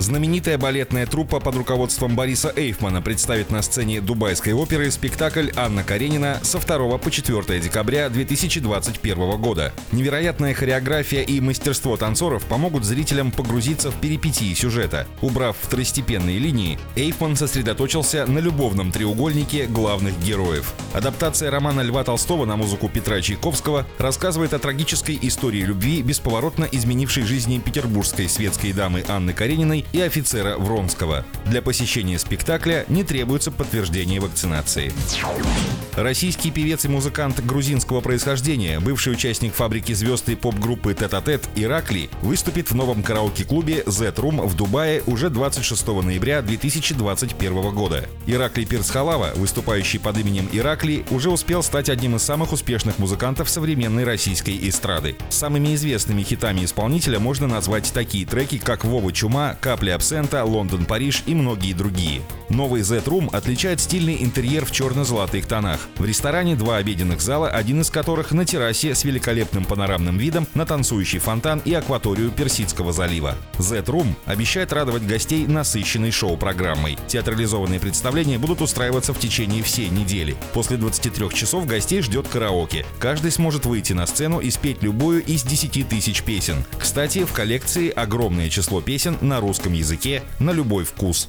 Знаменитая балетная труппа под руководством Бориса Эйфмана представит на сцене Дубайской оперы спектакль «Анна Каренина» со 2 по 4 декабря 2021 года. Невероятная хореография и мастерство танцоров помогут зрителям погрузиться в перипетии сюжета. Убрав второстепенные линии, Эйфман сосредоточился на любовном треугольнике главных героев. Адаптация романа Льва Толстого на музыку Петра Чайковского рассказывает о трагической истории любви, бесповоротно изменившей жизни петербургской светской дамы Анны Карениной и офицера Вронского. Для посещения спектакля не требуется подтверждение вакцинации. Российский певец и музыкант грузинского происхождения, бывший участник фабрики звезд и поп-группы Тет-а-Тет Иракли, выступит в новом караоке-клубе Z-Room в Дубае уже 26 ноября 2021 года. Иракли Пирсхалава, выступающий под именем Иракли, уже успел стать одним из самых успешных музыкантов современной российской эстрады. Самыми известными хитами исполнителя можно назвать такие треки, как «Вова Чума», «Капли абсента», «Лондон, Париж» и многие другие. Новый Z-Room отличает стильный интерьер в черно-золотых тонах. В ресторане два обеденных зала, один из которых на террасе с великолепным панорамным видом на танцующий фонтан и акваторию Персидского залива. Z-Room обещает радовать гостей насыщенной шоу-программой. Театрализованные представления будут устраиваться в течение всей недели. После 23 часов гостей ждет караоке. Каждый сможет выйти на сцену и спеть любую из 10 тысяч песен. Кстати, в коллекции огромное число песен на русском языке на любой вкус.